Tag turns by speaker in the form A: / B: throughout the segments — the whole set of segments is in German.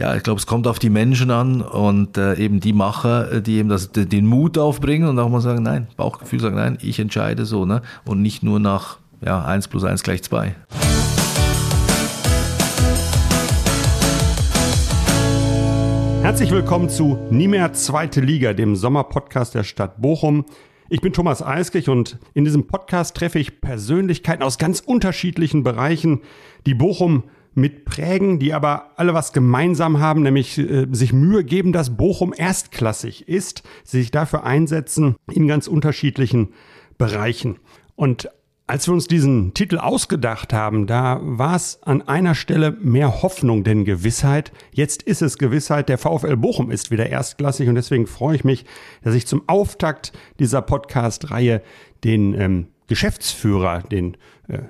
A: ja, ich glaube, es kommt auf die Menschen an und äh, eben die Macher, die eben das, den Mut aufbringen und auch mal sagen, nein, Bauchgefühl sagen, nein, ich entscheide so, ne? Und nicht nur nach ja, 1 plus 1 gleich 2.
B: Herzlich willkommen zu Nie mehr Zweite Liga, dem Sommerpodcast der Stadt Bochum. Ich bin Thomas Eiskich und in diesem Podcast treffe ich Persönlichkeiten aus ganz unterschiedlichen Bereichen, die Bochum mitprägen, die aber alle was gemeinsam haben, nämlich äh, sich Mühe geben, dass Bochum erstklassig ist, sich dafür einsetzen in ganz unterschiedlichen Bereichen. Und als wir uns diesen Titel ausgedacht haben, da war es an einer Stelle mehr Hoffnung denn Gewissheit. Jetzt ist es Gewissheit, der VfL Bochum ist wieder erstklassig und deswegen freue ich mich, dass ich zum Auftakt dieser Podcast-Reihe den ähm, Geschäftsführer, den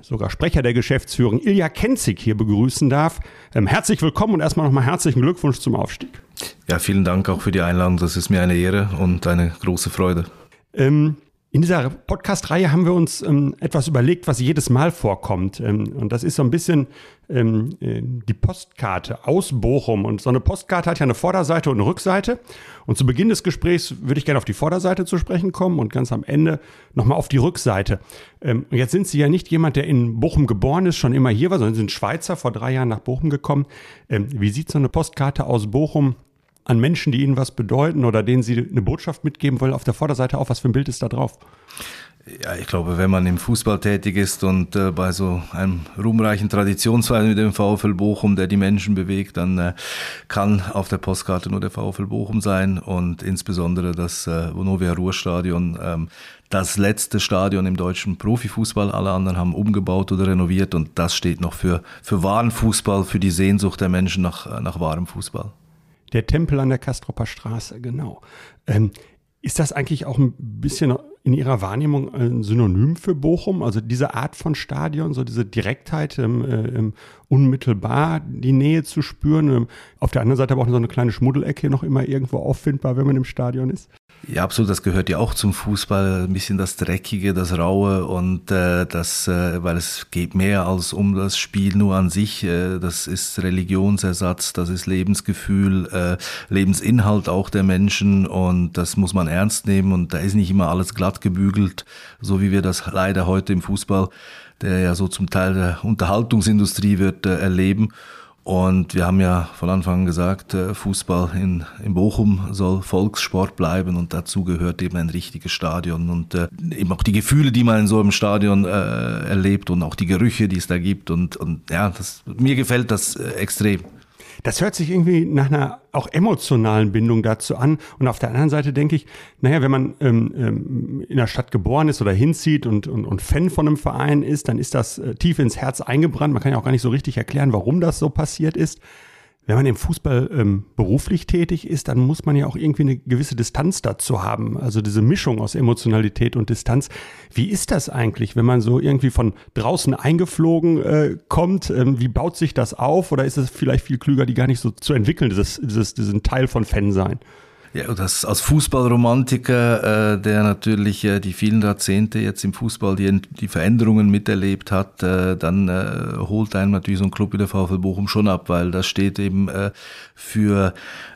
B: sogar Sprecher der Geschäftsführung, Ilja Kenzig hier begrüßen darf. Ähm, herzlich willkommen und erstmal nochmal herzlichen Glückwunsch zum Aufstieg.
A: Ja, vielen Dank auch für die Einladung. Das ist mir eine Ehre und eine große Freude.
B: Ähm, in dieser Podcast-Reihe haben wir uns ähm, etwas überlegt, was jedes Mal vorkommt. Ähm, und das ist so ein bisschen ähm, äh, die Postkarte aus Bochum. Und so eine Postkarte hat ja eine Vorderseite und eine Rückseite. Und zu Beginn des Gesprächs würde ich gerne auf die Vorderseite zu sprechen kommen und ganz am Ende nochmal auf die Rückseite. Ähm, und jetzt sind Sie ja nicht jemand, der in Bochum geboren ist, schon immer hier war, sondern Sie sind Schweizer, vor drei Jahren nach Bochum gekommen. Ähm, wie sieht so eine Postkarte aus Bochum an Menschen, die ihnen was bedeuten oder denen sie eine Botschaft mitgeben wollen, auf der Vorderseite auf? Was für ein Bild ist da drauf?
A: Ja, ich glaube, wenn man im Fußball tätig ist und äh, bei so einem ruhmreichen Traditionsverein wie dem VfL Bochum, der die Menschen bewegt, dann äh, kann auf der Postkarte nur der VfL Bochum sein und insbesondere das äh, Vonovia Ruhrstadion, ähm, das letzte Stadion im deutschen Profifußball. Alle anderen haben umgebaut oder renoviert und das steht noch für, für wahren Fußball, für die Sehnsucht der Menschen nach, nach wahrem Fußball.
B: Der Tempel an der Kastropper Straße, genau. Ähm, ist das eigentlich auch ein bisschen in Ihrer Wahrnehmung ein Synonym für Bochum? Also diese Art von Stadion, so diese Direktheit, ähm, äh, unmittelbar die Nähe zu spüren. Ähm, auf der anderen Seite aber auch so eine kleine Schmuddelecke noch immer irgendwo auffindbar, wenn man im Stadion ist.
A: Ja, absolut. Das gehört ja auch zum Fußball. Ein bisschen das Dreckige, das Raue und äh, das, äh, weil es geht mehr als um das Spiel nur an sich. Äh, das ist Religionsersatz, das ist Lebensgefühl, äh, Lebensinhalt auch der Menschen und das muss man ernst nehmen und da ist nicht immer alles glatt gebügelt, so wie wir das leider heute im Fußball, der ja so zum Teil der Unterhaltungsindustrie wird, äh, erleben. Und wir haben ja von Anfang an gesagt, äh, Fußball in, in Bochum soll Volkssport bleiben und dazu gehört eben ein richtiges Stadion und äh, eben auch die Gefühle, die man in so einem Stadion äh, erlebt und auch die Gerüche, die es da gibt und, und ja, das, mir gefällt das extrem.
B: Das hört sich irgendwie nach einer auch emotionalen Bindung dazu an. Und auf der anderen Seite denke ich, naja, wenn man ähm, ähm, in der Stadt geboren ist oder hinzieht und, und, und Fan von einem Verein ist, dann ist das äh, tief ins Herz eingebrannt. Man kann ja auch gar nicht so richtig erklären, warum das so passiert ist wenn man im Fußball ähm, beruflich tätig ist, dann muss man ja auch irgendwie eine gewisse Distanz dazu haben. Also diese Mischung aus Emotionalität und Distanz. Wie ist das eigentlich, wenn man so irgendwie von draußen eingeflogen äh, kommt? Ähm, wie baut sich das auf? Oder ist es vielleicht viel klüger, die gar nicht so zu entwickeln, dieses, dieses, diesen Teil von Fan sein?
A: Ja, das als Fußballromantiker, äh, der natürlich äh, die vielen Jahrzehnte jetzt im Fußball die, die Veränderungen miterlebt hat, äh, dann äh, holt einem natürlich so ein Club wie der VfL Bochum schon ab, weil das steht eben äh, für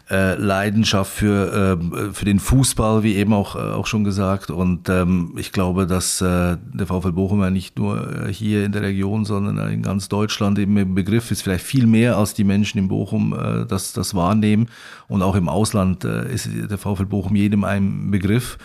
A: äh, Leidenschaft für, äh, für den Fußball, wie eben auch, äh, auch schon gesagt. Und ähm, ich glaube, dass äh, der VfL Bochum ja nicht nur hier in der Region, sondern in ganz Deutschland eben im Begriff ist, vielleicht viel mehr als die Menschen in Bochum das, das wahrnehmen. Und auch im Ausland ist der VfL Bochum jedem ein Begriff.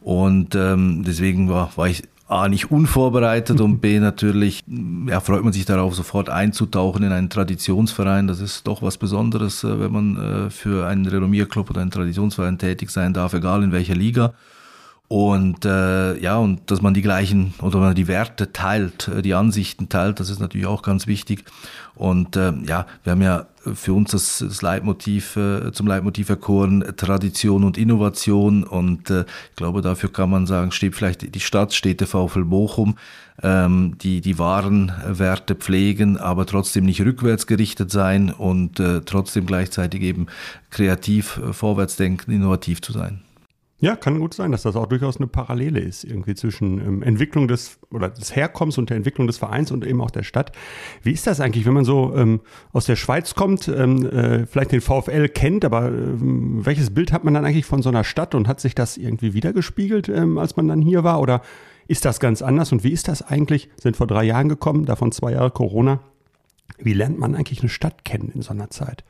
A: Und ähm, deswegen war, war ich A, nicht unvorbereitet und B, natürlich ja, freut man sich darauf, sofort einzutauchen in einen Traditionsverein. Das ist doch was Besonderes, äh, wenn man äh, für einen Renommierclub oder einen Traditionsverein tätig sein darf, egal in welcher Liga. Und äh, ja, und dass man die gleichen oder man die Werte teilt, äh, die Ansichten teilt, das ist natürlich auch ganz wichtig. Und äh, ja, wir haben ja für uns das, das Leitmotiv äh, zum Leitmotiv erkoren, Tradition und Innovation. Und äh, ich glaube, dafür kann man sagen, steht vielleicht die Stadt, steht der VfL Bochum, ähm, die die wahren Werte pflegen, aber trotzdem nicht rückwärts gerichtet sein und äh, trotzdem gleichzeitig eben kreativ, äh, vorwärts denken, innovativ zu sein.
B: Ja, kann gut sein, dass das auch durchaus eine Parallele ist, irgendwie zwischen ähm, Entwicklung des oder des Herkommens und der Entwicklung des Vereins und eben auch der Stadt. Wie ist das eigentlich, wenn man so ähm, aus der Schweiz kommt, ähm, äh, vielleicht den VfL kennt, aber ähm, welches Bild hat man dann eigentlich von so einer Stadt und hat sich das irgendwie wiedergespiegelt, ähm, als man dann hier war? Oder ist das ganz anders? Und wie ist das eigentlich? Sind vor drei Jahren gekommen, davon zwei Jahre Corona. Wie lernt man eigentlich eine Stadt kennen in so einer Zeit?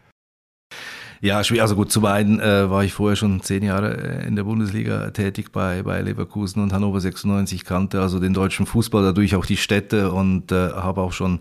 A: Ja, schwer. Also gut, zum einen äh, war ich vorher schon zehn Jahre äh, in der Bundesliga tätig bei, bei Leverkusen und Hannover 96, kannte also den deutschen Fußball, dadurch auch die Städte und äh, habe auch schon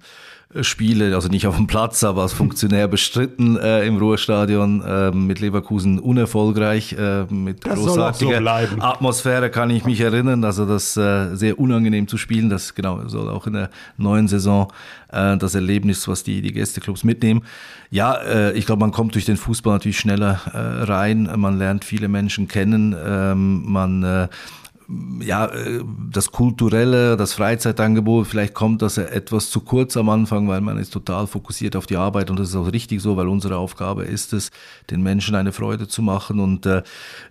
A: Spiele, also nicht auf dem Platz, aber als Funktionär bestritten äh, im Ruhrstadion äh, mit Leverkusen unerfolgreich, äh, mit das großartiger so Atmosphäre kann ich mich erinnern, also das äh, sehr unangenehm zu spielen, das genau soll auch in der neuen Saison äh, das Erlebnis, was die, die Gästeclubs mitnehmen. Ja, äh, ich glaube, man kommt durch den Fußball natürlich schneller äh, rein, man lernt viele Menschen kennen, ähm, man äh, ja, äh, das kulturelle, das Freizeitangebot, vielleicht kommt das etwas zu kurz am Anfang, weil man ist total fokussiert auf die Arbeit und das ist auch richtig so, weil unsere Aufgabe ist es, den Menschen eine Freude zu machen und äh,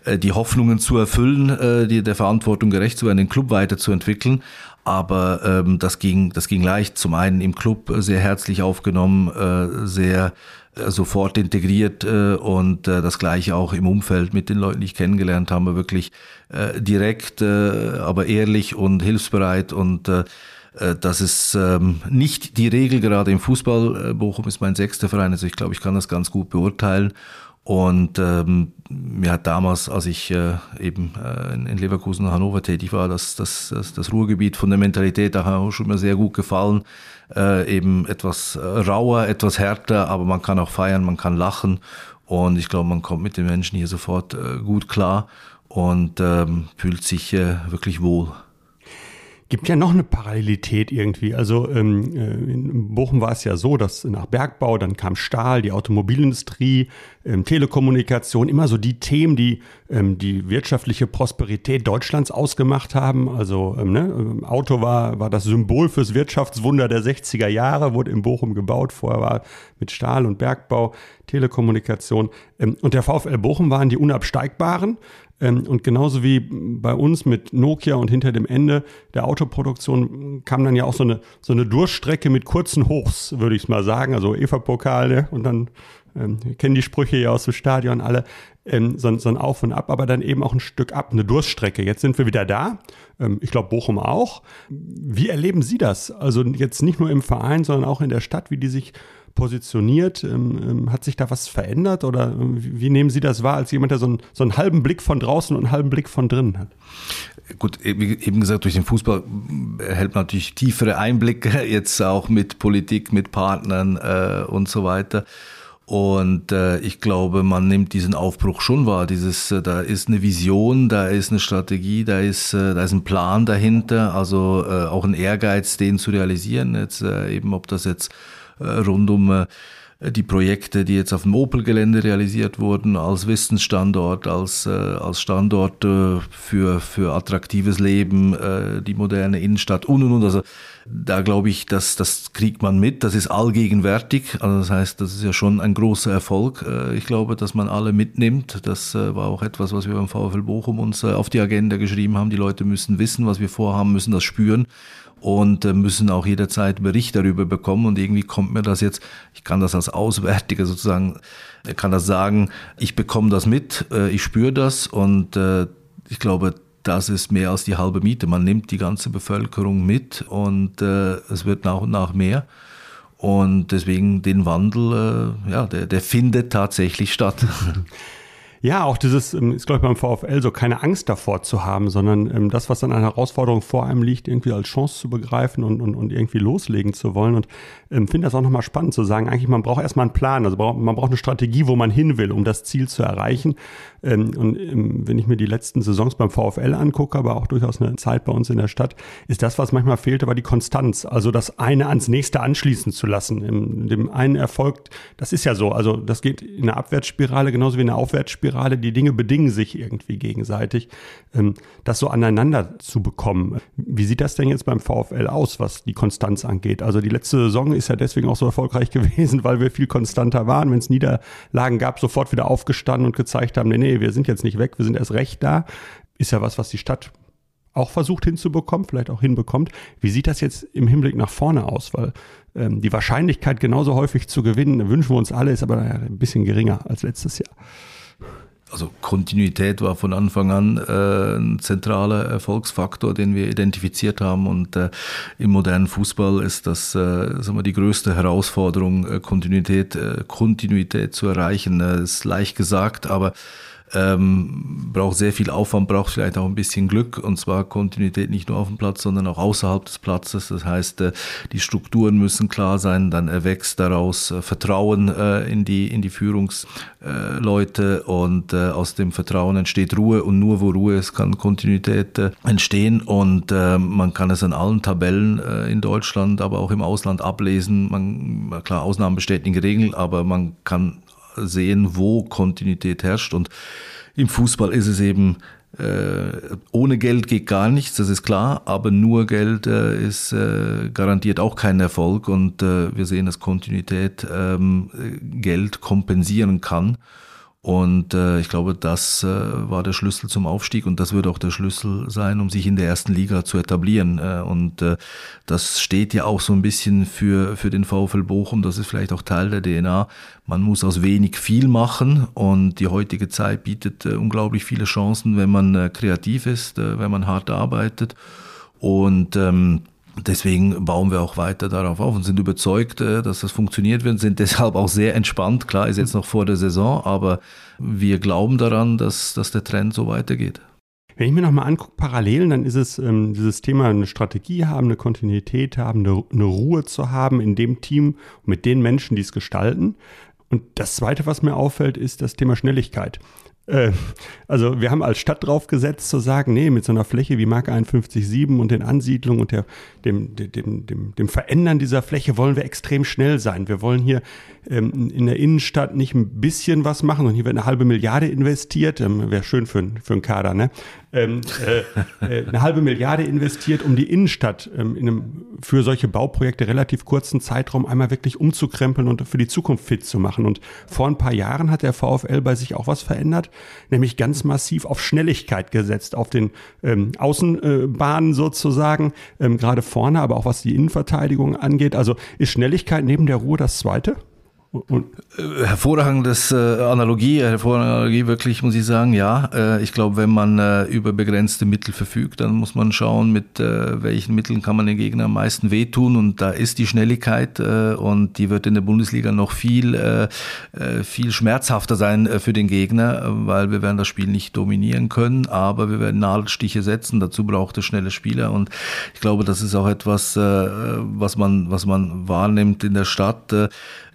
A: äh die Hoffnungen zu erfüllen, äh, die, der Verantwortung gerecht zu werden, den Club weiterzuentwickeln. Aber ähm, das ging, das ging leicht. Zum einen im Club sehr herzlich aufgenommen, äh, sehr sofort integriert äh, und äh, das gleiche auch im Umfeld mit den Leuten, die ich kennengelernt habe, wirklich äh, direkt, äh, aber ehrlich und hilfsbereit und äh, äh, das ist ähm, nicht die Regel, gerade im Fußball. Äh, Bochum ist mein sechster Verein, also ich glaube, ich kann das ganz gut beurteilen. Und ähm, mir hat damals, als ich äh, eben äh, in Leverkusen und Hannover tätig war, das, das, das, das Ruhrgebiet von der Mentalität auch schon mir sehr gut gefallen. Äh, eben etwas äh, rauer, etwas härter, aber man kann auch feiern, man kann lachen. Und ich glaube, man kommt mit den Menschen hier sofort äh, gut klar und ähm, fühlt sich äh, wirklich wohl
B: gibt ja noch eine Parallelität irgendwie. Also ähm, äh, in Bochum war es ja so, dass nach Bergbau, dann kam Stahl, die Automobilindustrie, ähm, Telekommunikation, immer so die Themen, die ähm, die wirtschaftliche Prosperität Deutschlands ausgemacht haben. Also ähm, ne, ähm, Auto war, war das Symbol fürs Wirtschaftswunder der 60er Jahre, wurde in Bochum gebaut. Vorher war mit Stahl und Bergbau, Telekommunikation. Ähm, und der VfL Bochum waren die Unabsteigbaren. Ähm, und genauso wie bei uns mit Nokia und hinter dem Ende der Autoproduktion kam dann ja auch so eine, so eine Durchstrecke mit kurzen Hochs, würde ich mal sagen. Also Eva-Pokale und dann ähm, kennen die Sprüche ja aus dem Stadion alle, ähm, so, so, ein Auf und Ab, aber dann eben auch ein Stück ab, eine Durststrecke. Jetzt sind wir wieder da. Ähm, ich glaube, Bochum auch. Wie erleben Sie das? Also jetzt nicht nur im Verein, sondern auch in der Stadt, wie die sich positioniert? Ähm, ähm, hat sich da was verändert oder äh, wie nehmen Sie das wahr als jemand, der so einen, so einen halben Blick von draußen und einen halben Blick von drinnen hat?
A: Gut, wie eben gesagt, durch den Fußball erhält man natürlich tiefere Einblicke, jetzt auch mit Politik, mit Partnern äh, und so weiter. Und äh, ich glaube, man nimmt diesen Aufbruch schon wahr. Dieses, äh, da ist eine Vision, da ist eine Strategie, da ist, äh, da ist ein Plan dahinter, also äh, auch ein Ehrgeiz, den zu realisieren. Jetzt äh, eben, ob das jetzt äh, rund um äh, die Projekte, die jetzt auf dem Opel-Gelände realisiert wurden, als Wissensstandort, als, äh, als Standort für, für attraktives Leben, die moderne Innenstadt und und und. Also da glaube ich, dass das kriegt man mit, das ist allgegenwärtig. Also das heißt, das ist ja schon ein großer Erfolg. Ich glaube, dass man alle mitnimmt. Das war auch etwas, was wir beim VfL Bochum uns auf die Agenda geschrieben haben. Die Leute müssen wissen, was wir vorhaben, müssen das spüren und äh, müssen auch jederzeit Bericht darüber bekommen. Und irgendwie kommt mir das jetzt, ich kann das als Auswärtiger sozusagen, kann das sagen, ich bekomme das mit, äh, ich spüre das und äh, ich glaube, das ist mehr als die halbe Miete. Man nimmt die ganze Bevölkerung mit und es wird nach und nach mehr. Und deswegen den Wandel, ja, der, der findet tatsächlich statt.
B: Ja, auch dieses ähm, ist, glaube ich, beim VfL so keine Angst davor zu haben, sondern ähm, das, was an einer Herausforderung vor einem liegt, irgendwie als Chance zu begreifen und, und, und irgendwie loslegen zu wollen. Und ähm, finde das auch nochmal spannend zu sagen, eigentlich, man braucht erstmal einen Plan, also man braucht eine Strategie, wo man hin will, um das Ziel zu erreichen. Ähm, und ähm, wenn ich mir die letzten Saisons beim VfL angucke, aber auch durchaus eine Zeit bei uns in der Stadt, ist das, was manchmal fehlte, war die Konstanz. Also das eine ans nächste anschließen zu lassen. In dem einen Erfolg, das ist ja so, also das geht in eine Abwärtsspirale genauso wie in eine Aufwärtsspirale gerade, die Dinge bedingen sich irgendwie gegenseitig, ähm, das so aneinander zu bekommen. Wie sieht das denn jetzt beim VfL aus, was die Konstanz angeht? Also die letzte Saison ist ja deswegen auch so erfolgreich gewesen, weil wir viel konstanter waren. Wenn es Niederlagen gab, sofort wieder aufgestanden und gezeigt haben, nee, nee, wir sind jetzt nicht weg, wir sind erst recht da. Ist ja was, was die Stadt auch versucht hinzubekommen, vielleicht auch hinbekommt. Wie sieht das jetzt im Hinblick nach vorne aus? Weil ähm, die Wahrscheinlichkeit, genauso häufig zu gewinnen, wünschen wir uns alle, ist aber ein bisschen geringer als letztes Jahr.
A: Also Kontinuität war von Anfang an äh, ein zentraler Erfolgsfaktor, den wir identifiziert haben. Und äh, im modernen Fußball ist das äh, sagen wir, die größte Herausforderung, äh, Kontinuität, äh, Kontinuität zu erreichen. Das ist leicht gesagt, aber ähm, braucht sehr viel Aufwand, braucht vielleicht auch ein bisschen Glück. Und zwar Kontinuität nicht nur auf dem Platz, sondern auch außerhalb des Platzes. Das heißt, äh, die Strukturen müssen klar sein, dann erwächst daraus äh, Vertrauen äh, in die in die Führungsleute. Und äh, aus dem Vertrauen entsteht Ruhe. Und nur wo Ruhe ist, kann Kontinuität äh, entstehen. Und äh, man kann es an allen Tabellen in Deutschland, aber auch im Ausland ablesen. Man klar Ausnahmen bestätigen Regeln, aber man kann sehen, wo Kontinuität herrscht. Und im Fußball ist es eben äh, ohne Geld geht gar nichts, das ist klar, aber nur Geld äh, ist äh, garantiert auch kein Erfolg und äh, wir sehen, dass Kontinuität ähm, Geld kompensieren kann. Und äh, ich glaube, das äh, war der Schlüssel zum Aufstieg und das wird auch der Schlüssel sein, um sich in der ersten Liga zu etablieren. Äh, und äh, das steht ja auch so ein bisschen für, für den VfL Bochum, das ist vielleicht auch Teil der DNA. Man muss aus wenig viel machen und die heutige Zeit bietet äh, unglaublich viele Chancen, wenn man äh, kreativ ist, äh, wenn man hart arbeitet. Und ähm, Deswegen bauen wir auch weiter darauf auf und sind überzeugt, äh, dass das funktioniert wird, sind deshalb auch sehr entspannt. Klar, ist jetzt noch vor der Saison, aber wir glauben daran, dass, dass der Trend so weitergeht.
B: Wenn ich mir nochmal angucke, Parallelen, dann ist es ähm, dieses Thema, eine Strategie haben, eine Kontinuität haben, eine, eine Ruhe zu haben in dem Team mit den Menschen, die es gestalten. Und das Zweite, was mir auffällt, ist das Thema Schnelligkeit. Äh, also wir haben als Stadt drauf gesetzt zu sagen, nee, mit so einer Fläche wie Mark 51.7 und den Ansiedlungen und der, dem, dem, dem, dem Verändern dieser Fläche wollen wir extrem schnell sein. Wir wollen hier ähm, in der Innenstadt nicht ein bisschen was machen, sondern hier wird eine halbe Milliarde investiert. Ähm, Wäre schön für, für einen Kader, ne? Ähm, äh, äh, eine halbe Milliarde investiert, um die Innenstadt ähm, in einem für solche Bauprojekte relativ kurzen Zeitraum einmal wirklich umzukrempeln und für die Zukunft fit zu machen. Und vor ein paar Jahren hat der VfL bei sich auch was verändert, nämlich ganz massiv auf Schnelligkeit gesetzt, auf den ähm, Außenbahnen sozusagen, ähm, gerade vorne, aber auch was die Innenverteidigung angeht. Also ist Schnelligkeit neben der Ruhe das Zweite?
A: Und äh, hervorragendes äh, Analogie, hervorragende Analogie wirklich, muss ich sagen, ja. Äh, ich glaube, wenn man äh, über begrenzte Mittel verfügt, dann muss man schauen, mit äh, welchen Mitteln kann man den Gegner am meisten wehtun. Und da ist die Schnelligkeit äh, und die wird in der Bundesliga noch viel, äh, äh viel schmerzhafter sein äh, für den Gegner, weil wir werden das Spiel nicht dominieren können, aber wir werden Nadelstiche setzen. Dazu braucht es schnelle Spieler. Und ich glaube, das ist auch etwas, äh, was man, was man wahrnimmt in der Stadt.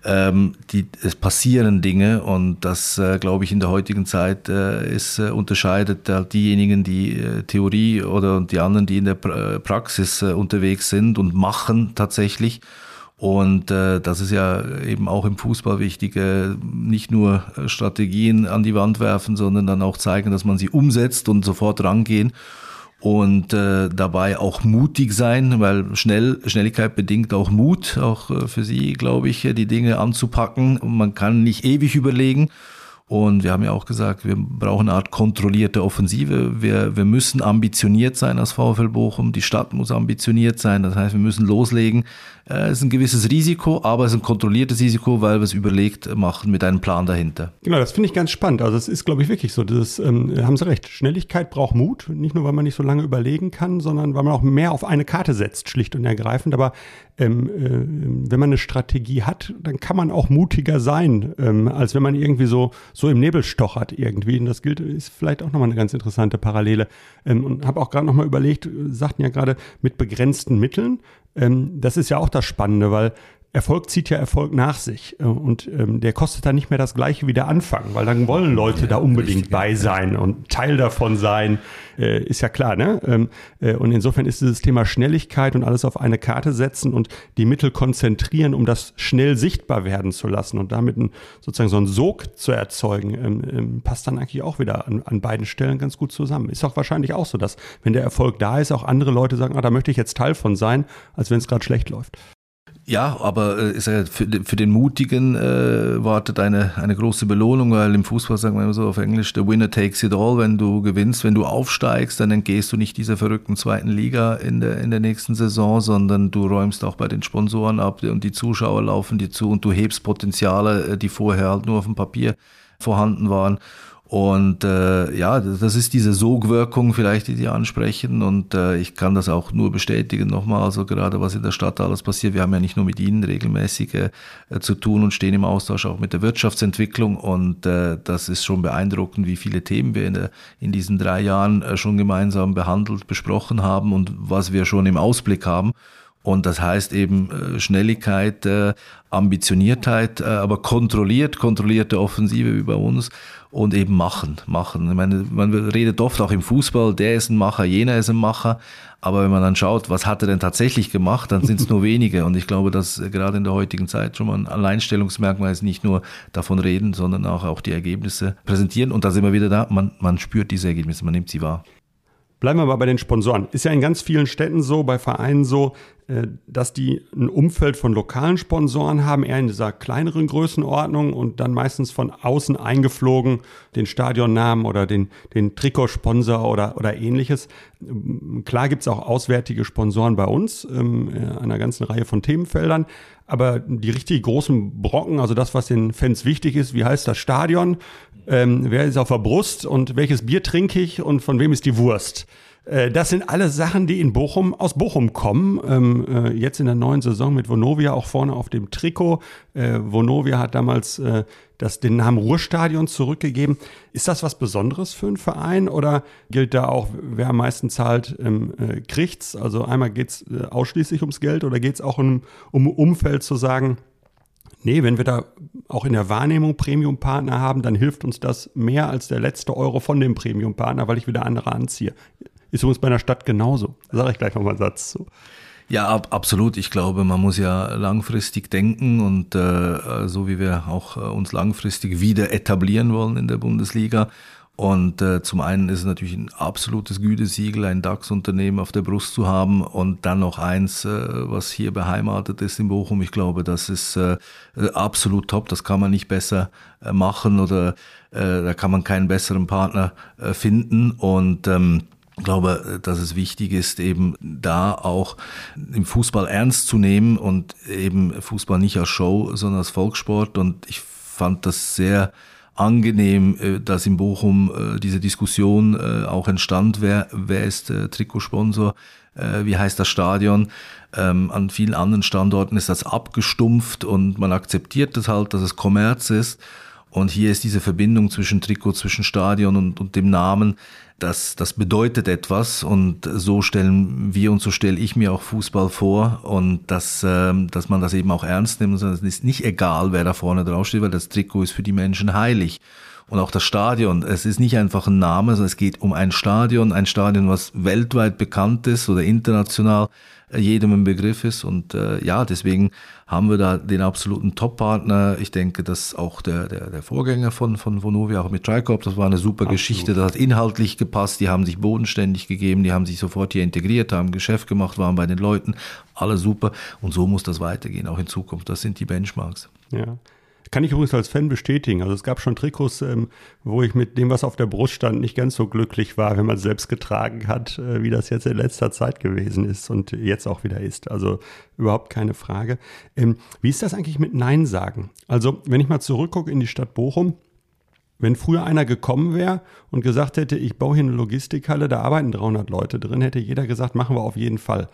A: Äh, ähm, die, es passieren Dinge und das, äh, glaube ich, in der heutigen Zeit äh, ist, äh, unterscheidet halt diejenigen, die äh, Theorie oder die anderen, die in der pra Praxis äh, unterwegs sind und machen tatsächlich. Und äh, das ist ja eben auch im Fußball wichtig, äh, nicht nur Strategien an die Wand werfen, sondern dann auch zeigen, dass man sie umsetzt und sofort rangehen und äh, dabei auch mutig sein, weil schnell Schnelligkeit bedingt auch Mut, auch äh, für Sie, glaube ich, die Dinge anzupacken. Man kann nicht ewig überlegen. Und wir haben ja auch gesagt, wir brauchen eine Art kontrollierte Offensive. Wir, wir müssen ambitioniert sein als VfL Bochum. Die Stadt muss ambitioniert sein. Das heißt, wir müssen loslegen. Äh, es ist ein gewisses Risiko, aber es ist ein kontrolliertes Risiko, weil wir es überlegt machen mit einem Plan dahinter.
B: Genau, das finde ich ganz spannend. Also es ist, glaube ich, wirklich so. Das, ähm, haben Sie recht. Schnelligkeit braucht Mut. Nicht nur, weil man nicht so lange überlegen kann, sondern weil man auch mehr auf eine Karte setzt, schlicht und ergreifend. Aber ähm, äh, wenn man eine Strategie hat, dann kann man auch mutiger sein, ähm, als wenn man irgendwie so, so im Nebel stochert irgendwie. Und das gilt, ist vielleicht auch nochmal eine ganz interessante Parallele. Ähm, und habe auch gerade nochmal überlegt, sagten ja gerade mit begrenzten Mitteln. Ähm, das ist ja auch das Spannende, weil Erfolg zieht ja Erfolg nach sich. Äh, und ähm, der kostet dann nicht mehr das Gleiche wie der Anfang, weil dann wollen Leute ja, da unbedingt richtig, bei sein ja. und Teil davon sein. Äh, ist ja klar, ne? Ähm, äh, und insofern ist dieses Thema Schnelligkeit und alles auf eine Karte setzen und die Mittel konzentrieren, um das schnell sichtbar werden zu lassen und damit ein, sozusagen so einen Sog zu erzeugen, ähm, ähm, passt dann eigentlich auch wieder an, an beiden Stellen ganz gut zusammen. Ist auch wahrscheinlich auch so, dass wenn der Erfolg da ist, auch andere Leute sagen, ah, da möchte ich jetzt Teil von sein, als wenn es gerade schlecht läuft.
A: Ja, aber äh, ja für, für den Mutigen äh, wartet eine, eine große Belohnung, weil im Fußball sagen wir immer so auf Englisch, the winner takes it all. Wenn du gewinnst, wenn du aufsteigst, dann entgehst du nicht dieser verrückten zweiten Liga in der, in der nächsten Saison, sondern du räumst auch bei den Sponsoren ab und die Zuschauer laufen dir zu und du hebst Potenziale, äh, die vorher halt nur auf dem Papier vorhanden waren. Und äh, ja, das ist diese Sogwirkung vielleicht, die die ansprechen. Und äh, ich kann das auch nur bestätigen nochmal, also gerade was in der Stadt alles passiert. Wir haben ja nicht nur mit Ihnen regelmäßig äh, zu tun und stehen im Austausch auch mit der Wirtschaftsentwicklung. Und äh, das ist schon beeindruckend, wie viele Themen wir in, der, in diesen drei Jahren äh, schon gemeinsam behandelt, besprochen haben und was wir schon im Ausblick haben. Und das heißt eben äh, Schnelligkeit, äh, Ambitioniertheit, äh, aber kontrolliert, kontrollierte Offensive wie bei uns und eben machen, machen. Ich meine, man redet oft auch im Fußball, der ist ein Macher, jener ist ein Macher. Aber wenn man dann schaut, was hat er denn tatsächlich gemacht, dann sind es nur wenige. Und ich glaube, dass gerade in der heutigen Zeit schon mal ein Alleinstellungsmerkmal ist, nicht nur davon reden, sondern auch, auch die Ergebnisse präsentieren. Und da sind wir wieder da, man, man spürt diese Ergebnisse, man nimmt sie wahr.
B: Bleiben wir mal bei den Sponsoren. Ist ja in ganz vielen Städten so, bei Vereinen so, dass die ein Umfeld von lokalen Sponsoren haben, eher in dieser kleineren Größenordnung und dann meistens von außen eingeflogen den Stadionnamen oder den, den Trikotsponsor oder, oder ähnliches. Klar gibt's auch auswärtige Sponsoren bei uns, ähm, äh, einer ganzen Reihe von Themenfeldern. Aber die richtig großen Brocken, also das, was den Fans wichtig ist, wie heißt das Stadion, ähm, wer ist auf der Brust und welches Bier trinke ich und von wem ist die Wurst? Äh, das sind alles Sachen, die in Bochum aus Bochum kommen. Ähm, äh, jetzt in der neuen Saison mit Vonovia auch vorne auf dem Trikot. Äh, Vonovia hat damals äh, das, den Namen Ruhrstadion zurückgegeben. Ist das was Besonderes für einen Verein oder gilt da auch, wer am meisten zahlt, ähm, äh, kriegt's? Also einmal geht's äh, ausschließlich ums Geld oder geht's auch um, um Umfeld zu sagen, Nee, wenn wir da auch in der Wahrnehmung Premium-Partner haben, dann hilft uns das mehr als der letzte Euro von dem Premium-Partner, weil ich wieder andere anziehe. Ist übrigens bei einer Stadt genauso. Sage ich gleich nochmal einen Satz zu.
A: Ja, ab, absolut. Ich glaube, man muss ja langfristig denken und äh, so wie wir auch äh, uns langfristig wieder etablieren wollen in der Bundesliga. Und äh, zum einen ist es natürlich ein absolutes Gütesiegel, ein DAX-Unternehmen auf der Brust zu haben und dann noch eins, äh, was hier beheimatet ist in Bochum. Ich glaube, das ist äh, absolut top. Das kann man nicht besser äh, machen oder äh, da kann man keinen besseren Partner äh, finden. Und ähm, ich glaube, dass es wichtig ist, eben da auch im Fußball ernst zu nehmen und eben Fußball nicht als Show, sondern als Volkssport. Und ich fand das sehr angenehm, äh, dass in Bochum äh, diese Diskussion äh, auch entstand, wer, wer ist Trikotsponsor, wie heißt das Stadion. Ähm, an vielen anderen Standorten ist das abgestumpft und man akzeptiert das halt, dass es Kommerz ist. Und hier ist diese Verbindung zwischen Trikot, zwischen Stadion und, und dem Namen, das, das bedeutet etwas und so stellen wir und so stelle ich mir auch Fußball vor und dass, ähm, dass man das eben auch ernst nimmt. Es ist nicht egal, wer da vorne draufsteht, weil das Trikot ist für die Menschen heilig. Und auch das Stadion, es ist nicht einfach ein Name, sondern es geht um ein Stadion, ein Stadion, was weltweit bekannt ist oder international jedem im Begriff ist. Und äh, ja, deswegen haben wir da den absoluten Top-Partner. Ich denke, dass auch der, der, der Vorgänger von, von Vonovia, auch mit Tricop, das war eine super Absolut. Geschichte. Das hat inhaltlich gepasst. Die haben sich bodenständig gegeben, die haben sich sofort hier integriert, haben Geschäft gemacht, waren bei den Leuten. Alle super. Und so muss das weitergehen, auch in Zukunft. Das sind die Benchmarks.
B: Ja. Kann ich übrigens als Fan bestätigen. Also es gab schon Trikots, ähm, wo ich mit dem, was auf der Brust stand, nicht ganz so glücklich war, wenn man es selbst getragen hat, äh, wie das jetzt in letzter Zeit gewesen ist und jetzt auch wieder ist. Also überhaupt keine Frage. Ähm, wie ist das eigentlich mit Nein sagen? Also wenn ich mal zurückgucke in die Stadt Bochum, wenn früher einer gekommen wäre und gesagt hätte, ich baue hier eine Logistikhalle, da arbeiten 300 Leute drin, hätte jeder gesagt, machen wir auf jeden Fall.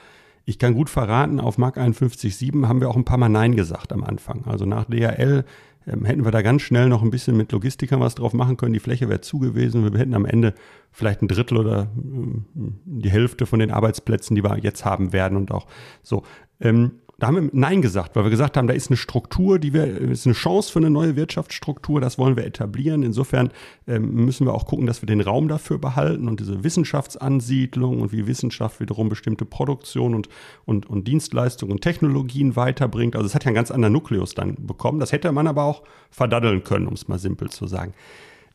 B: Ich kann gut verraten, auf Mark 51.7 haben wir auch ein paar Mal Nein gesagt am Anfang. Also nach DHL ähm, hätten wir da ganz schnell noch ein bisschen mit Logistikern was drauf machen können. Die Fläche wäre zu gewesen. Wir hätten am Ende vielleicht ein Drittel oder äh, die Hälfte von den Arbeitsplätzen, die wir jetzt haben werden und auch so. Ähm, da haben wir Nein gesagt, weil wir gesagt haben, da ist eine Struktur, die wir, ist eine Chance für eine neue Wirtschaftsstruktur, das wollen wir etablieren. Insofern ähm, müssen wir auch gucken, dass wir den Raum dafür behalten und diese Wissenschaftsansiedlung und wie Wissenschaft wiederum bestimmte Produktion und, und, und Dienstleistungen und Technologien weiterbringt. Also es hat ja einen ganz anderen Nukleus dann bekommen. Das hätte man aber auch verdaddeln können, um es mal simpel zu sagen.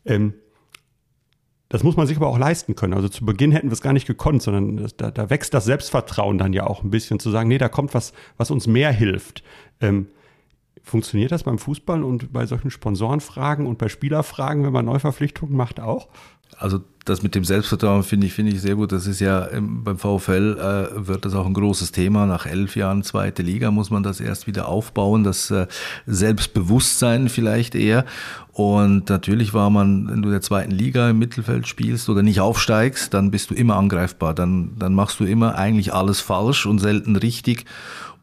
B: Ähm, das muss man sich aber auch leisten können. Also zu Beginn hätten wir es gar nicht gekonnt, sondern da, da, wächst das Selbstvertrauen dann ja auch ein bisschen zu sagen, nee, da kommt was, was uns mehr hilft. Ähm, funktioniert das beim Fußball und bei solchen Sponsorenfragen und bei Spielerfragen, wenn man Neuverpflichtungen macht, auch?
A: Also das mit dem Selbstvertrauen finde ich, finde ich sehr gut. Das ist ja beim VfL äh, wird das auch ein großes Thema. Nach elf Jahren zweite Liga muss man das erst wieder aufbauen, das äh, Selbstbewusstsein vielleicht eher. Und natürlich war man, wenn du in der zweiten Liga im Mittelfeld spielst oder nicht aufsteigst, dann bist du immer angreifbar. Dann, dann machst du immer eigentlich alles falsch und selten richtig.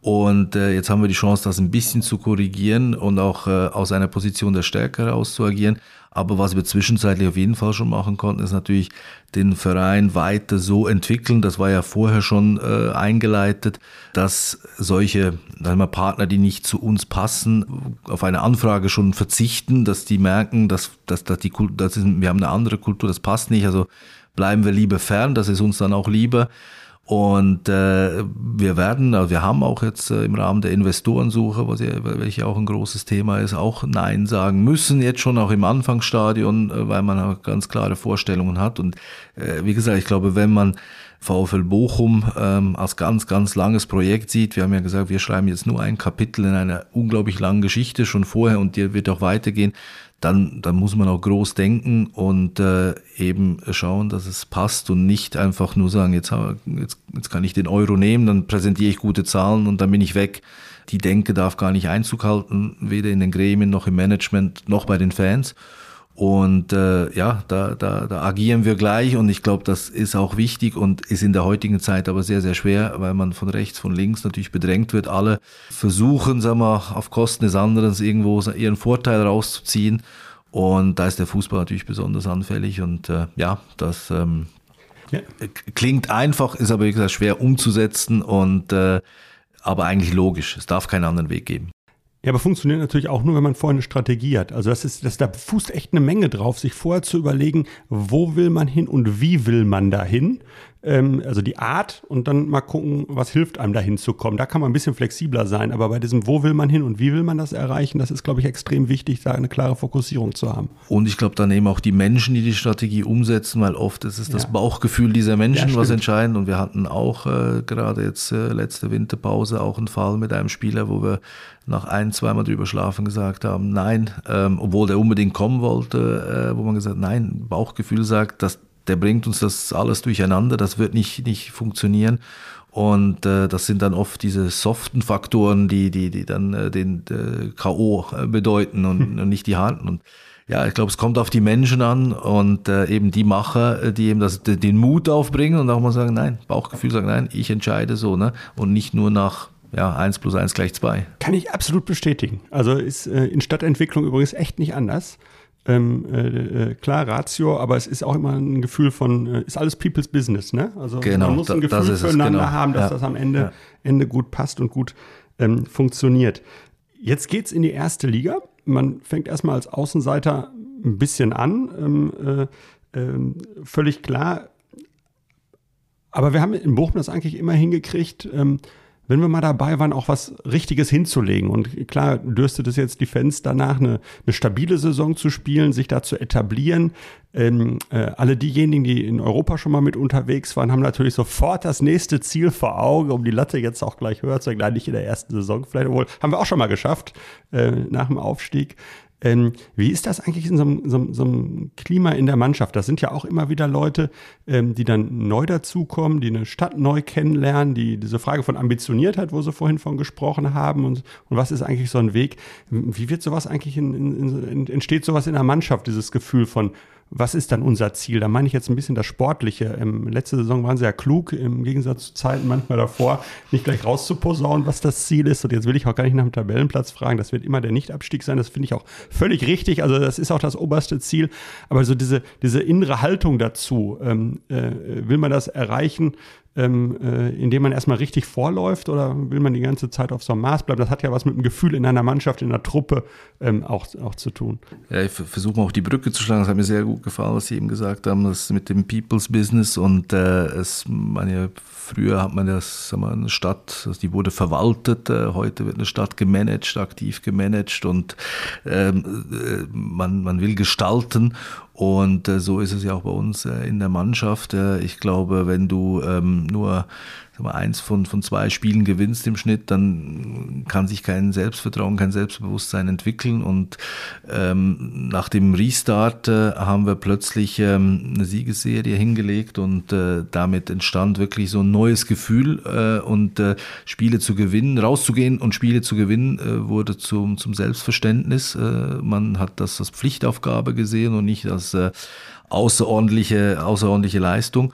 A: Und äh, jetzt haben wir die Chance, das ein bisschen zu korrigieren und auch äh, aus einer Position der Stärke heraus zu agieren. Aber was wir zwischenzeitlich auf jeden Fall schon machen konnten, ist natürlich den Verein weiter so entwickeln. Das war ja vorher schon äh, eingeleitet, dass solche sagen wir, Partner, die nicht zu uns passen, auf eine Anfrage schon verzichten, dass die merken, dass, dass, dass die Kultur, das ist, wir haben eine andere Kultur, das passt nicht. Also bleiben wir lieber fern, das ist uns dann auch lieber. Und äh, wir werden, also wir haben auch jetzt äh, im Rahmen der Investorensuche, was ja, welche auch ein großes Thema ist, auch Nein sagen müssen, jetzt schon auch im Anfangsstadion, äh, weil man auch ganz klare Vorstellungen hat. Und äh, wie gesagt, ich glaube, wenn man VfL Bochum ähm, als ganz, ganz langes Projekt sieht. Wir haben ja gesagt, wir schreiben jetzt nur ein Kapitel in einer unglaublich langen Geschichte schon vorher und die wird auch weitergehen dann, dann muss man auch groß denken und äh, eben schauen, dass es passt und nicht einfach nur sagen, jetzt, jetzt, jetzt kann ich den Euro nehmen, dann präsentiere ich gute Zahlen und dann bin ich weg. Die Denke darf gar nicht Einzug halten, weder in den Gremien noch im Management noch bei den Fans. Und äh, ja, da, da, da agieren wir gleich und ich glaube, das ist auch wichtig und ist in der heutigen Zeit aber sehr, sehr schwer, weil man von rechts, von links natürlich bedrängt wird. Alle versuchen, sagen wir, auf Kosten des anderen irgendwo ihren Vorteil rauszuziehen. Und da ist der Fußball natürlich besonders anfällig und äh, ja, das ähm, ja. klingt einfach, ist aber wie gesagt schwer umzusetzen und äh, aber eigentlich logisch. Es darf keinen anderen Weg geben.
B: Ja, aber funktioniert natürlich auch nur, wenn man vorher eine Strategie hat. Also das ist, das, da fußt echt eine Menge drauf, sich vorher zu überlegen, wo will man hin und wie will man dahin ähm, also die Art und dann mal gucken, was hilft einem dahin zu kommen. Da kann man ein bisschen flexibler sein, aber bei diesem, wo will man hin und wie will man das erreichen, das ist, glaube ich, extrem wichtig, da eine klare Fokussierung zu haben.
A: Und ich glaube dann eben auch die Menschen, die die Strategie umsetzen, weil oft ist es das Bauchgefühl dieser Menschen, ja, was entscheidend. Und wir hatten auch äh, gerade jetzt äh, letzte Winterpause auch einen Fall mit einem Spieler, wo wir nach ein, zweimal drüber schlafen gesagt haben, nein, ähm, obwohl der unbedingt kommen wollte, äh, wo man gesagt, nein, Bauchgefühl sagt, dass der bringt uns das alles durcheinander, das wird nicht, nicht funktionieren. Und äh, das sind dann oft diese soften Faktoren, die, die, die dann äh, den äh, K.O. bedeuten und, und nicht die harten. Und ja, ich glaube, es kommt auf die Menschen an und äh, eben die Macher, äh, die eben das, den Mut aufbringen und auch mal sagen, nein, Bauchgefühl sagen, nein, ich entscheide so, ne? Und nicht nur nach ja, 1 plus 1 gleich 2.
B: Kann ich absolut bestätigen. Also ist äh, in Stadtentwicklung übrigens echt nicht anders ähm, äh, äh, klar Ratio, aber es ist auch immer ein Gefühl von, äh, ist alles People's Business, ne? Also genau, man muss ein Gefühl das füreinander genau. haben, dass ja. das am Ende, ja. Ende gut passt und gut ähm, funktioniert. Jetzt geht's in die erste Liga. Man fängt erstmal als Außenseiter ein bisschen an, ähm, äh, ähm, völlig klar. Aber wir haben in Bochum das eigentlich immer hingekriegt, ähm, wenn wir mal dabei waren, auch was Richtiges hinzulegen. Und klar dürstet es jetzt die Fans danach, eine, eine stabile Saison zu spielen, sich da zu etablieren. Ähm, äh, alle diejenigen, die in Europa schon mal mit unterwegs waren, haben natürlich sofort das nächste Ziel vor Augen, um die Latte jetzt auch gleich höher zu legen. Nicht in der ersten Saison, vielleicht wohl, haben wir auch schon mal geschafft, äh, nach dem Aufstieg. Ähm, wie ist das eigentlich in so einem, so, so einem, Klima in der Mannschaft? Das sind ja auch immer wieder Leute, ähm, die dann neu dazukommen, die eine Stadt neu kennenlernen, die diese Frage von Ambitioniertheit, wo Sie vorhin von gesprochen haben, und, und was ist eigentlich so ein Weg? Wie wird sowas eigentlich in, in, in, entsteht sowas in der Mannschaft, dieses Gefühl von, was ist dann unser Ziel? Da meine ich jetzt ein bisschen das Sportliche. Ähm, letzte Saison waren sie ja klug, im Gegensatz zu Zeiten manchmal davor, nicht gleich rauszuposaunen, was das Ziel ist. Und jetzt will ich auch gar nicht nach dem Tabellenplatz fragen. Das wird immer der Nichtabstieg sein. Das finde ich auch völlig richtig. Also das ist auch das oberste Ziel. Aber so diese, diese innere Haltung dazu, ähm, äh, will man das erreichen? Ähm, äh, indem man erstmal richtig vorläuft oder will man die ganze Zeit auf so einem Maß bleiben? Das hat ja was mit dem Gefühl in einer Mannschaft, in einer Truppe ähm, auch, auch zu tun.
A: Ja, ich versuche auch die Brücke zu schlagen. Das hat mir sehr gut gefallen, was Sie eben gesagt haben, das mit dem People's Business und äh, es, meine, früher hat man das, sagen wir, eine Stadt, also die wurde verwaltet, äh, heute wird eine Stadt gemanagt, aktiv gemanagt und ähm, äh, man, man will gestalten und äh, so ist es ja auch bei uns äh, in der Mannschaft. Äh, ich glaube, wenn du ähm, nur mal, eins von, von zwei Spielen gewinnst im Schnitt, dann kann sich kein Selbstvertrauen, kein Selbstbewusstsein entwickeln. Und ähm, nach dem Restart äh, haben wir plötzlich ähm, eine Siegesserie hingelegt und äh, damit entstand wirklich so ein neues Gefühl äh, und äh, Spiele zu gewinnen, rauszugehen und Spiele zu gewinnen, äh, wurde zum, zum Selbstverständnis. Äh, man hat das als Pflichtaufgabe gesehen und nicht als äh, außerordentliche, außerordentliche Leistung.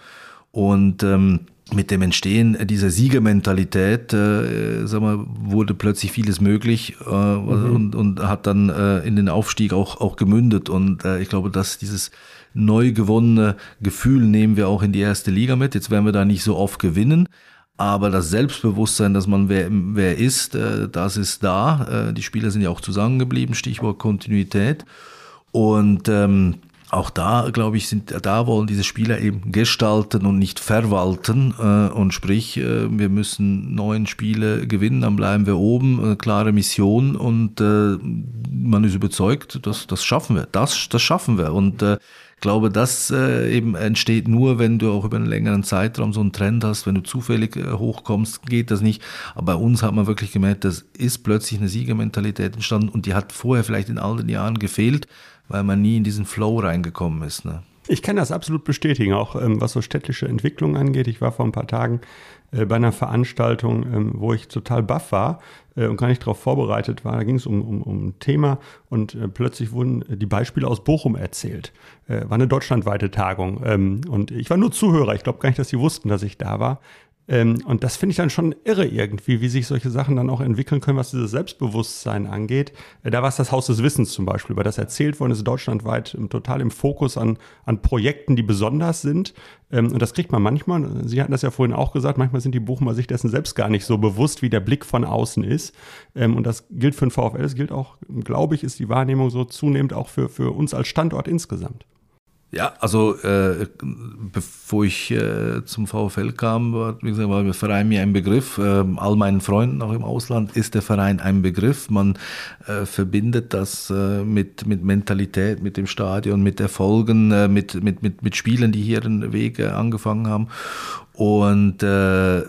A: Und ähm, mit dem Entstehen dieser Siegermentalität äh, sag mal, wurde plötzlich vieles möglich äh, mhm. und, und hat dann äh, in den Aufstieg auch, auch gemündet. Und äh, ich glaube, dass dieses neu gewonnene Gefühl nehmen wir auch in die erste Liga mit. Jetzt werden wir da nicht so oft gewinnen. Aber das Selbstbewusstsein, dass man wer, wer ist, äh, das ist da. Äh, die Spieler sind ja auch zusammengeblieben, Stichwort Kontinuität. Und ähm, auch da, glaube ich, sind da wollen diese Spieler eben gestalten und nicht verwalten. Äh, und sprich, äh, wir müssen neun Spiele gewinnen, dann bleiben wir oben, eine klare Mission und äh, man ist überzeugt, dass das schaffen wir. Das, das schaffen wir. Und äh, glaube, das äh, eben entsteht nur, wenn du auch über einen längeren Zeitraum so einen Trend hast. Wenn du zufällig äh, hochkommst, geht das nicht. Aber bei uns hat man wirklich gemerkt, das ist plötzlich eine Siegermentalität entstanden und die hat vorher vielleicht in all den Jahren gefehlt weil man nie in diesen Flow reingekommen ist. Ne?
B: Ich kann das absolut bestätigen, auch ähm, was so städtische Entwicklung angeht. Ich war vor ein paar Tagen äh, bei einer Veranstaltung, ähm, wo ich total baff war äh, und gar nicht darauf vorbereitet war. Da ging es um, um, um ein Thema und äh, plötzlich wurden die Beispiele aus Bochum erzählt. Äh, war eine deutschlandweite Tagung ähm, und ich war nur Zuhörer. Ich glaube gar nicht, dass sie wussten, dass ich da war. Ähm, und das finde ich dann schon irre irgendwie, wie sich solche Sachen dann auch entwickeln können, was dieses Selbstbewusstsein angeht. Äh, da war es das Haus des Wissens zum Beispiel, weil das erzählt worden ist, deutschlandweit total im Fokus an, an Projekten, die besonders sind. Ähm, und das kriegt man manchmal, Sie hatten das ja vorhin auch gesagt, manchmal sind die Buchmer sich dessen selbst gar nicht so bewusst, wie der Blick von außen ist. Ähm, und das gilt für den VfL, das gilt auch, glaube ich, ist die Wahrnehmung so zunehmend auch für, für uns als Standort insgesamt.
A: Ja, also äh, bevor ich äh, zum VfL kam, war, wie gesagt, war der Verein mir ein Begriff. Äh, all meinen Freunden auch im Ausland ist der Verein ein Begriff. Man äh, verbindet das äh, mit, mit Mentalität, mit dem Stadion, mit Erfolgen, äh, mit, mit, mit, mit Spielen, die hier den Weg äh, angefangen haben. Und äh,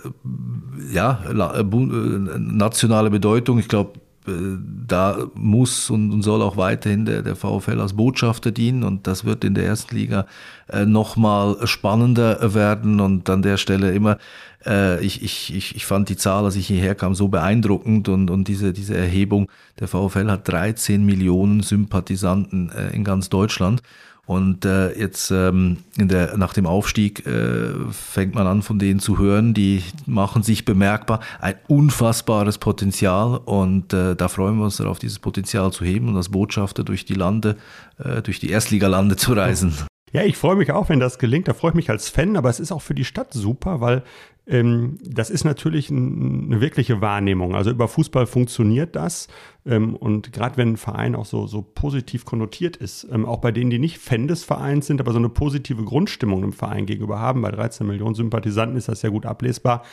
A: ja, äh, nationale Bedeutung, ich glaube, da muss und soll auch weiterhin der, der VfL als Botschafter dienen und das wird in der ersten Liga äh, nochmal spannender werden und an der Stelle immer, äh, ich, ich, ich, ich fand die Zahl, als ich hierher kam, so beeindruckend und, und diese, diese Erhebung, der VfL hat 13 Millionen Sympathisanten äh, in ganz Deutschland und äh, jetzt ähm, in der, nach dem Aufstieg äh, fängt man an, von denen zu hören, die machen sich bemerkbar. Ein unfassbares Potenzial und äh, da freuen wir uns darauf, dieses Potenzial zu heben und als Botschafter durch die Lande, äh, durch die Erstligalande zu reisen.
B: Ja, ich freue mich auch, wenn das gelingt. Da freue ich mich als Fan, aber es ist auch für die Stadt super, weil ähm, das ist natürlich ein, eine wirkliche Wahrnehmung. Also über Fußball funktioniert das. Ähm, und gerade wenn ein Verein auch so, so positiv konnotiert ist, ähm, auch bei denen, die nicht Fan des Vereins sind, aber so eine positive Grundstimmung im Verein gegenüber haben, bei 13 Millionen Sympathisanten ist das sehr gut ablesbar.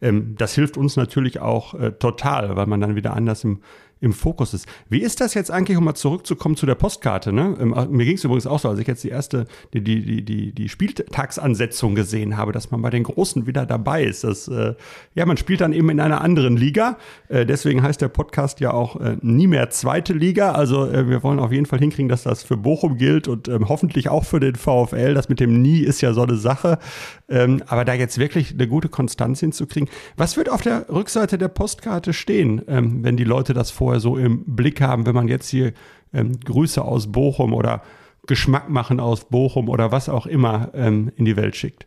B: Ähm, das hilft uns natürlich auch äh, total, weil man dann wieder anders im im Fokus ist. Wie ist das jetzt eigentlich, um mal zurückzukommen zu der Postkarte? Ne? Ähm, äh, mir ging es übrigens auch so, als ich jetzt die erste, die, die, die, die Spieltagsansetzung gesehen habe, dass man bei den Großen wieder dabei ist. Das, äh, ja, man spielt dann eben in einer anderen Liga. Äh, deswegen heißt der Podcast ja auch äh, nie mehr zweite Liga. Also äh, wir wollen auf jeden Fall hinkriegen, dass das für Bochum gilt und ähm, hoffentlich auch für den VfL. Das mit dem Nie ist ja so eine Sache. Ähm, aber da jetzt wirklich eine gute Konstanz hinzukriegen. Was wird auf der Rückseite der Postkarte stehen, ähm, wenn die Leute das vorher so im Blick haben, wenn man jetzt hier ähm, Grüße aus Bochum oder Geschmack machen aus Bochum oder was auch immer ähm, in die Welt schickt?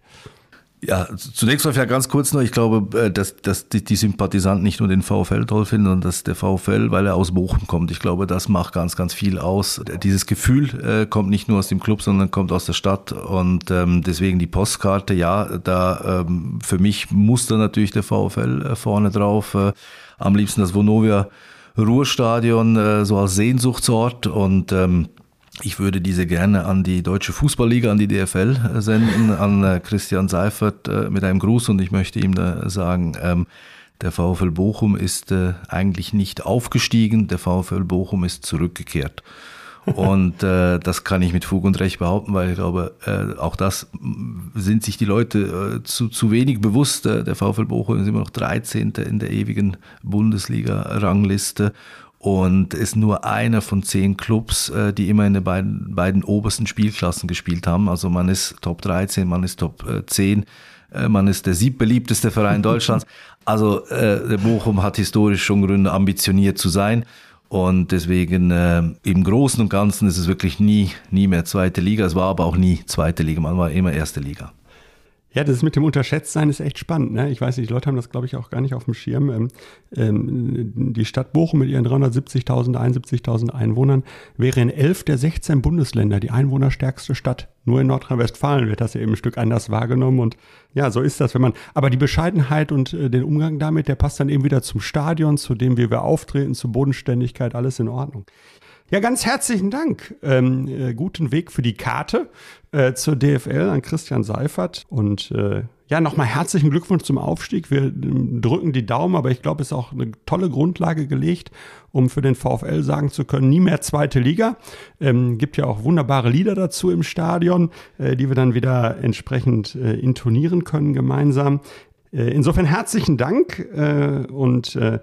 A: Ja, zunächst mal ganz kurz noch, ich glaube, äh, dass, dass die, die Sympathisanten nicht nur den VfL toll finden, sondern dass der VfL, weil er aus Bochum kommt, ich glaube, das macht ganz, ganz viel aus. Dieses Gefühl äh, kommt nicht nur aus dem Club, sondern kommt aus der Stadt und ähm, deswegen die Postkarte, ja, da ähm, für mich muss da natürlich der VfL äh, vorne drauf. Äh, am liebsten das Vonovia Ruhrstadion äh, so als Sehnsuchtsort. Und ähm, ich würde diese gerne an die Deutsche Fußballliga, an die DFL äh, senden, an äh, Christian Seifert äh, mit einem Gruß. Und ich möchte ihm da sagen, ähm, der VfL Bochum ist eigentlich nicht aufgestiegen, der VfL Bochum ist zurückgekehrt. Und äh, das kann ich mit Fug und Recht behaupten, weil ich glaube, äh, auch das sind sich die Leute äh, zu, zu wenig bewusst. der VfL Bochum ist immer noch 13. in der ewigen Bundesliga-Rangliste und ist nur einer von zehn Clubs, äh, die immer in den beiden, beiden obersten Spielklassen gespielt haben. Also man ist Top 13, man ist Top 10, äh, äh, man ist der siebbeliebteste Verein Deutschlands. Also der Bochum hat historisch schon Gründe, ambitioniert zu sein. Und deswegen äh, im Großen und Ganzen ist es wirklich nie, nie mehr zweite Liga. Es war aber auch nie zweite Liga, man war immer erste Liga.
B: Ja, das mit dem Unterschätztsein ist echt spannend. Ne? Ich weiß nicht, die Leute haben das, glaube ich, auch gar nicht auf dem Schirm. Ähm, ähm, die Stadt Bochum mit ihren 370.000, 71.000 Einwohnern wäre in elf der 16 Bundesländer die einwohnerstärkste Stadt. Nur in Nordrhein-Westfalen wird das eben ein Stück anders wahrgenommen. Und ja, so ist das, wenn man. Aber die Bescheidenheit und äh, den Umgang damit, der passt dann eben wieder zum Stadion, zu dem, wie wir auftreten, zur Bodenständigkeit, alles in Ordnung. Ja, ganz herzlichen Dank. Ähm, äh, guten Weg für die Karte äh, zur DFL an Christian Seifert. Und äh, ja, nochmal herzlichen Glückwunsch zum Aufstieg. Wir ähm, drücken die Daumen, aber ich glaube, es ist auch eine tolle Grundlage gelegt, um für den VfL sagen zu können, nie mehr zweite Liga. Ähm, gibt ja auch wunderbare Lieder dazu im Stadion, äh, die wir dann wieder entsprechend äh, intonieren können gemeinsam. Äh, insofern herzlichen Dank äh, und äh,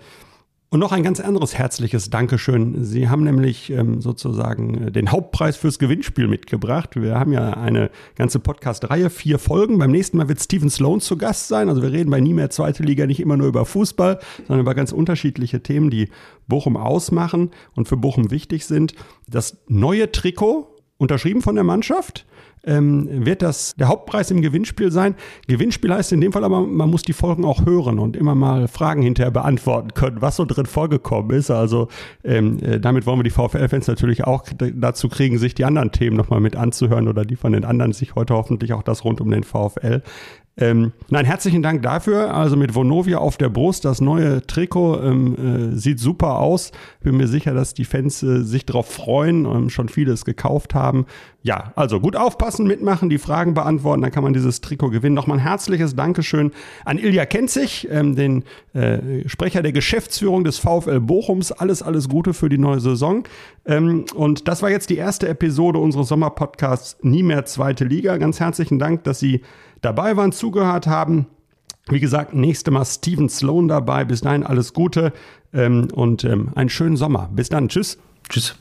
B: und noch ein ganz anderes herzliches Dankeschön. Sie haben nämlich ähm, sozusagen äh, den Hauptpreis fürs Gewinnspiel mitgebracht. Wir haben ja eine ganze Podcast-Reihe, vier Folgen. Beim nächsten Mal wird Steven Sloan zu Gast sein. Also wir reden bei Nie mehr Zweite Liga nicht immer nur über Fußball, sondern über ganz unterschiedliche Themen, die Bochum ausmachen und für Bochum wichtig sind. Das neue Trikot, unterschrieben von der Mannschaft, ähm, wird das der Hauptpreis im Gewinnspiel sein. Gewinnspiel heißt in dem Fall aber, man muss die Folgen auch hören und immer mal Fragen hinterher beantworten können, was so drin vorgekommen ist. Also ähm, äh, damit wollen wir die VfL-Fans natürlich auch dazu kriegen, sich die anderen Themen nochmal mit anzuhören oder die von den anderen sich heute hoffentlich auch das rund um den VfL ähm, nein, herzlichen Dank dafür. Also mit Vonovia auf der Brust, das neue Trikot ähm, äh, sieht super aus. Bin mir sicher, dass die Fans äh, sich darauf freuen und schon vieles gekauft haben. Ja, also gut aufpassen, mitmachen, die Fragen beantworten, dann kann man dieses Trikot gewinnen. Nochmal ein herzliches Dankeschön an Ilja Kenzig, ähm, den äh, Sprecher der Geschäftsführung des VfL Bochums. Alles, alles Gute für die neue Saison. Ähm, und das war jetzt die erste Episode unseres Sommerpodcasts Nie mehr zweite Liga. Ganz herzlichen Dank, dass Sie dabei waren, zugehört haben. Wie gesagt, nächste Mal Steven Sloan dabei. Bis dahin alles Gute ähm, und ähm, einen schönen Sommer. Bis dann. Tschüss.
A: Tschüss.